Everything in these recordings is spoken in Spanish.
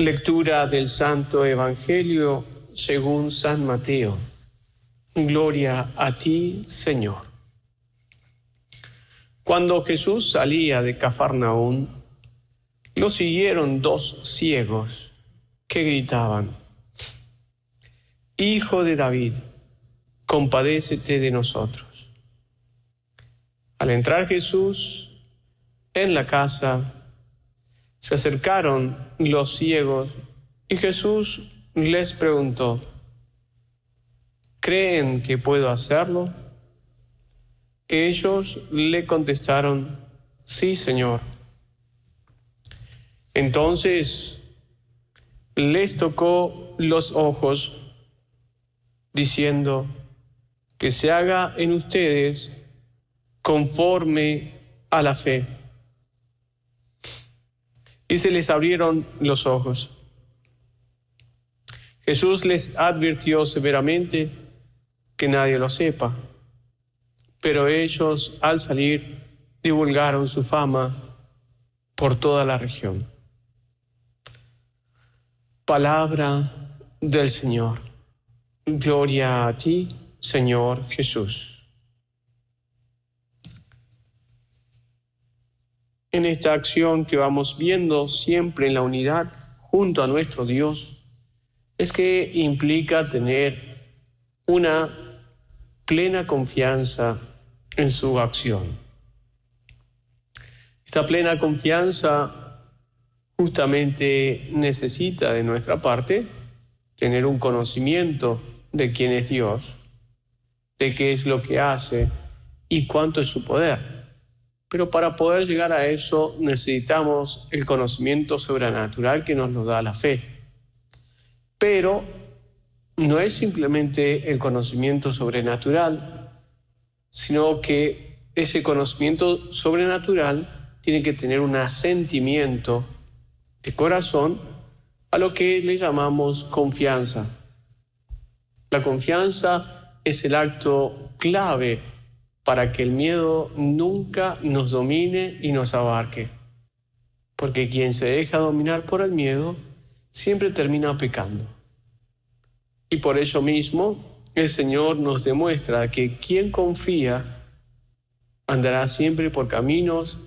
Lectura del Santo Evangelio según San Mateo. Gloria a ti, Señor. Cuando Jesús salía de Cafarnaún, lo siguieron dos ciegos que gritaban, Hijo de David, compadécete de nosotros. Al entrar Jesús en la casa, se acercaron los ciegos y Jesús les preguntó, ¿creen que puedo hacerlo? Ellos le contestaron, sí, Señor. Entonces les tocó los ojos, diciendo, que se haga en ustedes conforme a la fe. Y se les abrieron los ojos. Jesús les advirtió severamente que nadie lo sepa, pero ellos al salir divulgaron su fama por toda la región. Palabra del Señor. Gloria a ti, Señor Jesús. En esta acción que vamos viendo siempre en la unidad junto a nuestro Dios, es que implica tener una plena confianza en su acción. Esta plena confianza justamente necesita de nuestra parte tener un conocimiento de quién es Dios, de qué es lo que hace y cuánto es su poder. Pero para poder llegar a eso necesitamos el conocimiento sobrenatural que nos lo da la fe. Pero no es simplemente el conocimiento sobrenatural, sino que ese conocimiento sobrenatural tiene que tener un asentimiento de corazón a lo que le llamamos confianza. La confianza es el acto clave para que el miedo nunca nos domine y nos abarque. Porque quien se deja dominar por el miedo siempre termina pecando. Y por eso mismo el Señor nos demuestra que quien confía andará siempre por caminos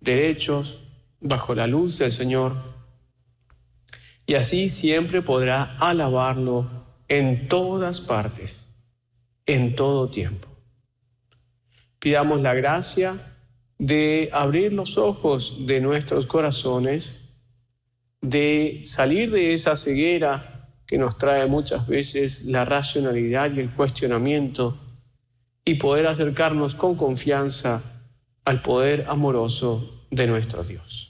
derechos, bajo la luz del Señor, y así siempre podrá alabarlo en todas partes, en todo tiempo. Pidamos la gracia de abrir los ojos de nuestros corazones de salir de esa ceguera que nos trae muchas veces la racionalidad y el cuestionamiento y poder acercarnos con confianza al poder amoroso de nuestro Dios.